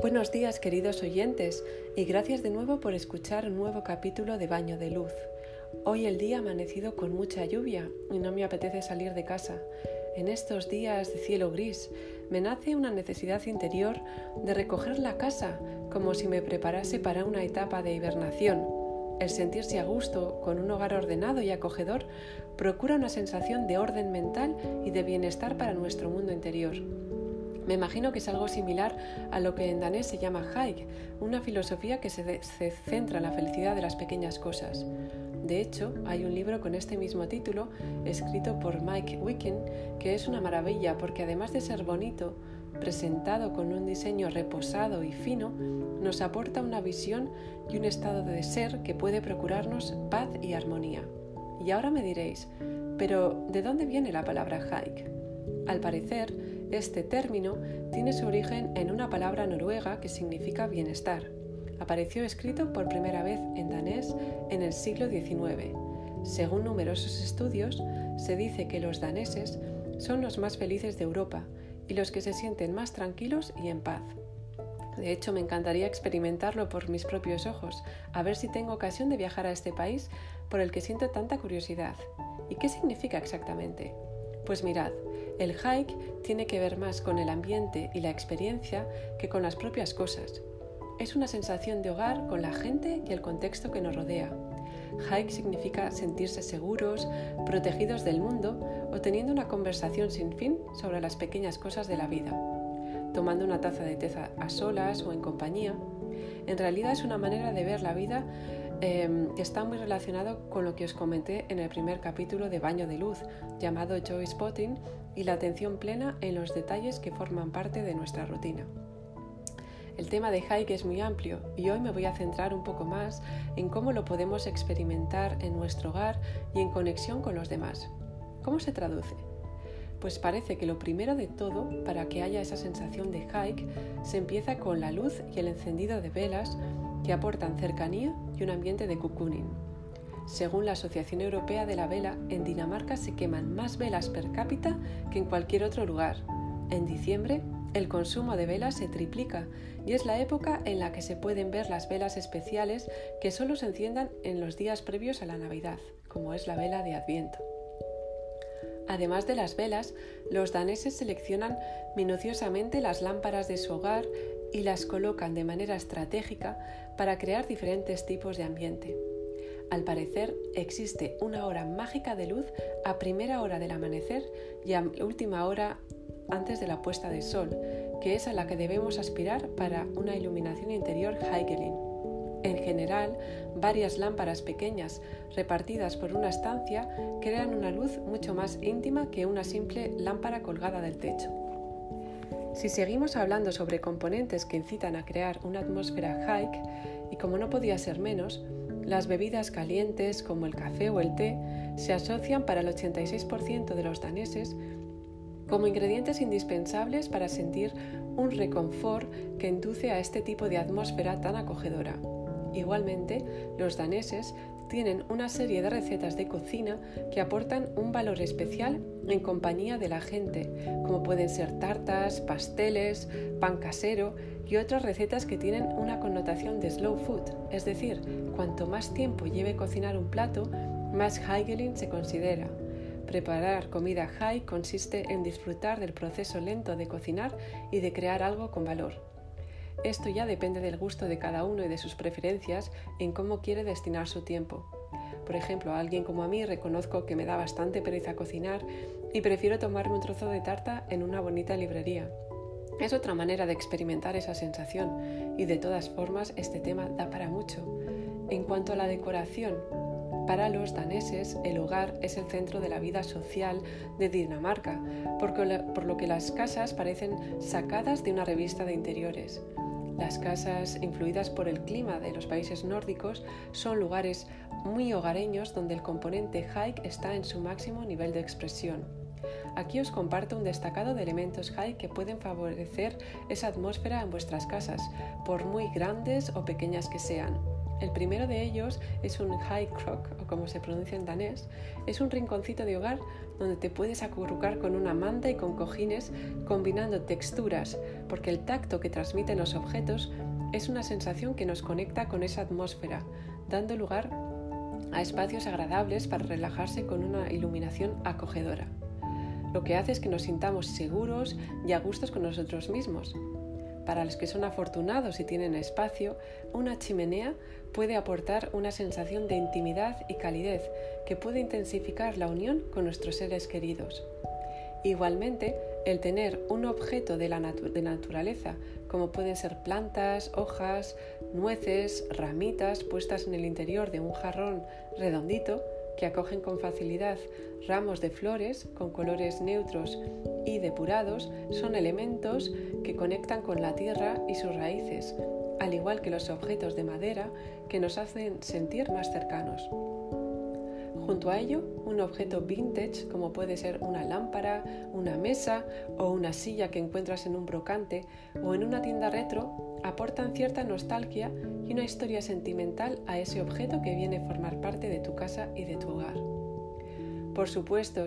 Buenos días queridos oyentes y gracias de nuevo por escuchar un nuevo capítulo de Baño de Luz. Hoy el día amanecido con mucha lluvia y no me apetece salir de casa. En estos días de cielo gris me nace una necesidad interior de recoger la casa como si me preparase para una etapa de hibernación. El sentirse a gusto con un hogar ordenado y acogedor procura una sensación de orden mental y de bienestar para nuestro mundo interior. Me imagino que es algo similar a lo que en danés se llama Haig, una filosofía que se, centra en la felicidad de las pequeñas cosas. De hecho, hay un libro con este mismo título, escrito por Mike Wicken, que es una maravilla porque además de ser bonito, presentado con un diseño reposado y fino, nos aporta una visión y un estado de ser que puede procurarnos paz y armonía. Y ahora me diréis, pero ¿de dónde viene la palabra Haig? Al parecer, este término tiene su origen en una palabra noruega que significa bienestar. Apareció escrito por primera vez en danés en el siglo XIX. Según numerosos estudios, se dice que los daneses son los más felices de Europa y los que se sienten más tranquilos y en paz. De hecho, me encantaría experimentarlo por mis propios ojos, a ver si tengo ocasión de viajar a este país por el que siento tanta curiosidad. ¿Y qué significa exactamente? Pues mirad, el hike tiene que ver más con el ambiente y la experiencia que con las propias cosas. Es una sensación de hogar con la gente y el contexto que nos rodea. Hike significa sentirse seguros, protegidos del mundo o teniendo una conversación sin fin sobre las pequeñas cosas de la vida. Tomando una taza de té a solas o en compañía, en realidad es una manera de ver la vida que está muy relacionado con lo que os comenté en el primer capítulo de Baño de Luz, llamado Joy Spotting, y la atención plena en los detalles que forman parte de nuestra rutina. El tema de hike es muy amplio y hoy me voy a centrar un poco más en cómo lo podemos experimentar en nuestro hogar y en conexión con los demás. ¿Cómo se traduce? Pues parece que lo primero de todo, para que haya esa sensación de hike, se empieza con la luz y el encendido de velas que aportan cercanía y un ambiente de cocooning. Según la Asociación Europea de la Vela, en Dinamarca se queman más velas per cápita que en cualquier otro lugar. En diciembre, el consumo de velas se triplica y es la época en la que se pueden ver las velas especiales que solo se enciendan en los días previos a la Navidad, como es la vela de Adviento. Además de las velas, los daneses seleccionan minuciosamente las lámparas de su hogar y las colocan de manera estratégica para crear diferentes tipos de ambiente. Al parecer, existe una hora mágica de luz a primera hora del amanecer y a última hora antes de la puesta de sol, que es a la que debemos aspirar para una iluminación interior Heigelin. En general, varias lámparas pequeñas repartidas por una estancia crean una luz mucho más íntima que una simple lámpara colgada del techo. Si seguimos hablando sobre componentes que incitan a crear una atmósfera hike, y como no podía ser menos, las bebidas calientes como el café o el té se asocian para el 86% de los daneses como ingredientes indispensables para sentir un reconfort que induce a este tipo de atmósfera tan acogedora. Igualmente, los daneses tienen una serie de recetas de cocina que aportan un valor especial en compañía de la gente, como pueden ser tartas, pasteles, pan casero y otras recetas que tienen una connotación de slow food, es decir, cuanto más tiempo lleve cocinar un plato, más Heigelin se considera. Preparar comida high consiste en disfrutar del proceso lento de cocinar y de crear algo con valor. Esto ya depende del gusto de cada uno y de sus preferencias en cómo quiere destinar su tiempo. Por ejemplo, a alguien como a mí reconozco que me da bastante pereza cocinar y prefiero tomarme un trozo de tarta en una bonita librería. Es otra manera de experimentar esa sensación y de todas formas este tema da para mucho. En cuanto a la decoración, para los daneses, el hogar es el centro de la vida social de Dinamarca, por lo que las casas parecen sacadas de una revista de interiores. Las casas, influidas por el clima de los países nórdicos, son lugares muy hogareños donde el componente hike está en su máximo nivel de expresión. Aquí os comparto un destacado de elementos hike que pueden favorecer esa atmósfera en vuestras casas, por muy grandes o pequeñas que sean. El primero de ellos es un high crock, o como se pronuncia en danés. Es un rinconcito de hogar donde te puedes acurrucar con una manta y con cojines combinando texturas, porque el tacto que transmiten los objetos es una sensación que nos conecta con esa atmósfera, dando lugar a espacios agradables para relajarse con una iluminación acogedora. Lo que hace es que nos sintamos seguros y a gustos con nosotros mismos. Para los que son afortunados y tienen espacio, una chimenea puede aportar una sensación de intimidad y calidez que puede intensificar la unión con nuestros seres queridos. Igualmente, el tener un objeto de la naturaleza, como pueden ser plantas, hojas, nueces, ramitas puestas en el interior de un jarrón redondito, que acogen con facilidad ramos de flores con colores neutros y depurados son elementos que conectan con la tierra y sus raíces, al igual que los objetos de madera que nos hacen sentir más cercanos. Junto a ello, un objeto vintage como puede ser una lámpara, una mesa o una silla que encuentras en un brocante o en una tienda retro aportan cierta nostalgia y una historia sentimental a ese objeto que viene a formar parte de tu casa y de tu hogar. Por supuesto,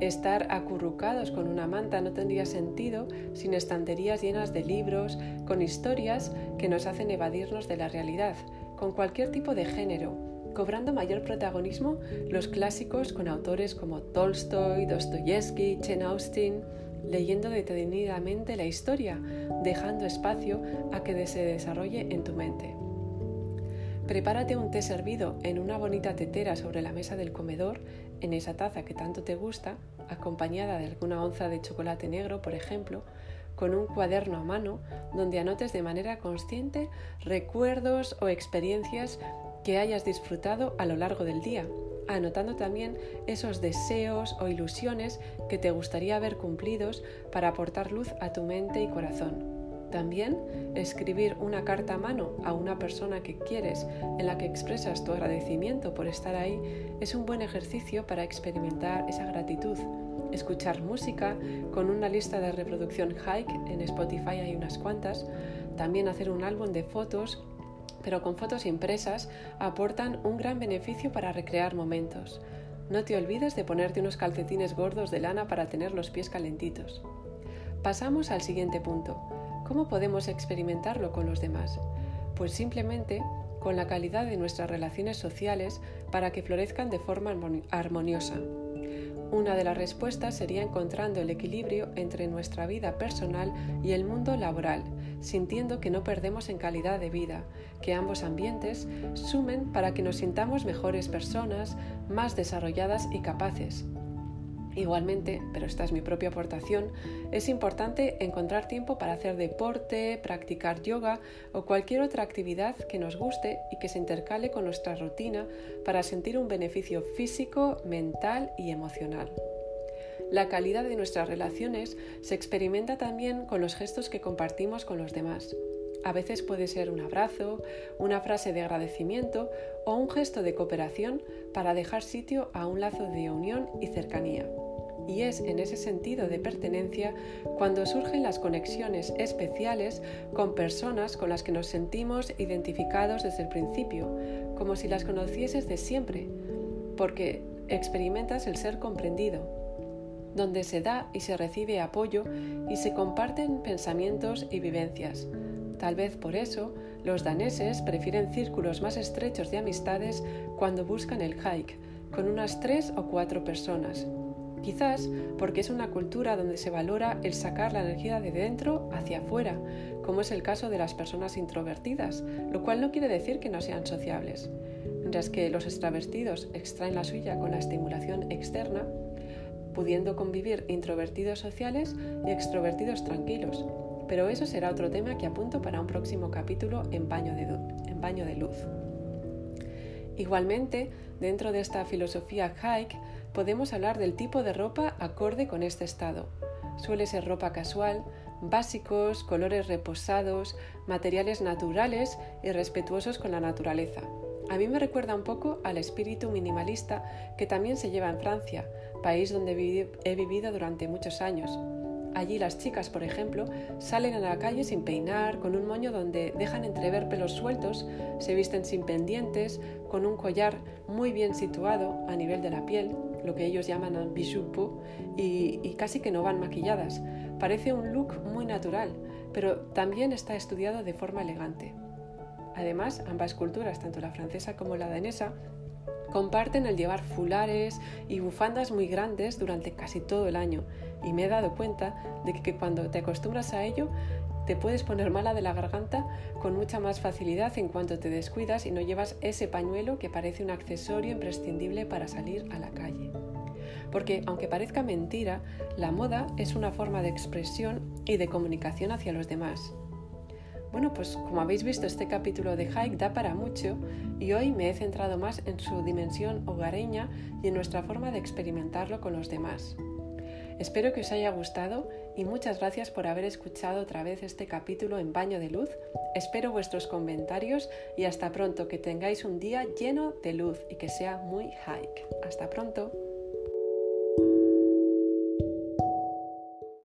estar acurrucados con una manta no tendría sentido sin estanterías llenas de libros, con historias que nos hacen evadirnos de la realidad, con cualquier tipo de género, cobrando mayor protagonismo los clásicos con autores como Tolstoy, Dostoyevsky, Chen Austen, leyendo detenidamente la historia, dejando espacio a que se desarrolle en tu mente. Prepárate un té servido en una bonita tetera sobre la mesa del comedor, en esa taza que tanto te gusta, acompañada de alguna onza de chocolate negro, por ejemplo, con un cuaderno a mano donde anotes de manera consciente recuerdos o experiencias que hayas disfrutado a lo largo del día anotando también esos deseos o ilusiones que te gustaría ver cumplidos para aportar luz a tu mente y corazón. También escribir una carta a mano a una persona que quieres en la que expresas tu agradecimiento por estar ahí es un buen ejercicio para experimentar esa gratitud. Escuchar música con una lista de reproducción Hike, en Spotify hay unas cuantas. También hacer un álbum de fotos pero con fotos impresas aportan un gran beneficio para recrear momentos. No te olvides de ponerte unos calcetines gordos de lana para tener los pies calentitos. Pasamos al siguiente punto. ¿Cómo podemos experimentarlo con los demás? Pues simplemente con la calidad de nuestras relaciones sociales para que florezcan de forma armoniosa. Una de las respuestas sería encontrando el equilibrio entre nuestra vida personal y el mundo laboral, sintiendo que no perdemos en calidad de vida, que ambos ambientes sumen para que nos sintamos mejores personas, más desarrolladas y capaces. Igualmente, pero esta es mi propia aportación, es importante encontrar tiempo para hacer deporte, practicar yoga o cualquier otra actividad que nos guste y que se intercale con nuestra rutina para sentir un beneficio físico, mental y emocional. La calidad de nuestras relaciones se experimenta también con los gestos que compartimos con los demás. A veces puede ser un abrazo, una frase de agradecimiento o un gesto de cooperación para dejar sitio a un lazo de unión y cercanía y es en ese sentido de pertenencia cuando surgen las conexiones especiales con personas con las que nos sentimos identificados desde el principio, como si las conocieses de siempre, porque experimentas el ser comprendido, donde se da y se recibe apoyo y se comparten pensamientos y vivencias. Tal vez por eso los daneses prefieren círculos más estrechos de amistades cuando buscan el hike, con unas tres o cuatro personas, Quizás porque es una cultura donde se valora el sacar la energía de dentro hacia afuera, como es el caso de las personas introvertidas, lo cual no quiere decir que no sean sociables. Mientras que los extravertidos extraen la suya con la estimulación externa, pudiendo convivir introvertidos sociales y extrovertidos tranquilos. Pero eso será otro tema que apunto para un próximo capítulo en Baño de, Luz. Igualmente, dentro de esta filosofía hike, podemos hablar del tipo de ropa acorde con este estado. Suele ser ropa casual, básicos, colores reposados, materiales naturales y respetuosos con la naturaleza. A mí me recuerda un poco al espíritu minimalista que también se lleva en Francia, país donde he vivido durante muchos años. Allí las chicas, por ejemplo, salen a la calle sin peinar, con un moño donde dejan entrever pelos sueltos, se visten sin pendientes, con un collar muy bien situado a nivel de la piel, lo que ellos llaman bijou y casi que no van maquilladas. Parece un look muy natural, pero también está estudiado de forma elegante. Además, ambas culturas, tanto la francesa como la danesa, comparten el llevar fulares y bufandas muy grandes durante casi todo el año y me he dado cuenta de que cuando te acostumbras a ello te puedes poner mala de la garganta con mucha más facilidad en cuanto te descuidas y no llevas ese pañuelo que parece un accesorio imprescindible para salir a la calle. Porque aunque parezca mentira, la moda es una forma de expresión y de comunicación hacia los demás. Bueno, pues como habéis visto, este capítulo de Hike da para mucho y hoy me he centrado más en su dimensión hogareña y en nuestra forma de experimentarlo con los demás. Espero que os haya gustado y muchas gracias por haber escuchado otra vez este capítulo en Baño de Luz. Espero vuestros comentarios y hasta pronto, que tengáis un día lleno de luz y que sea muy hike. Hasta pronto.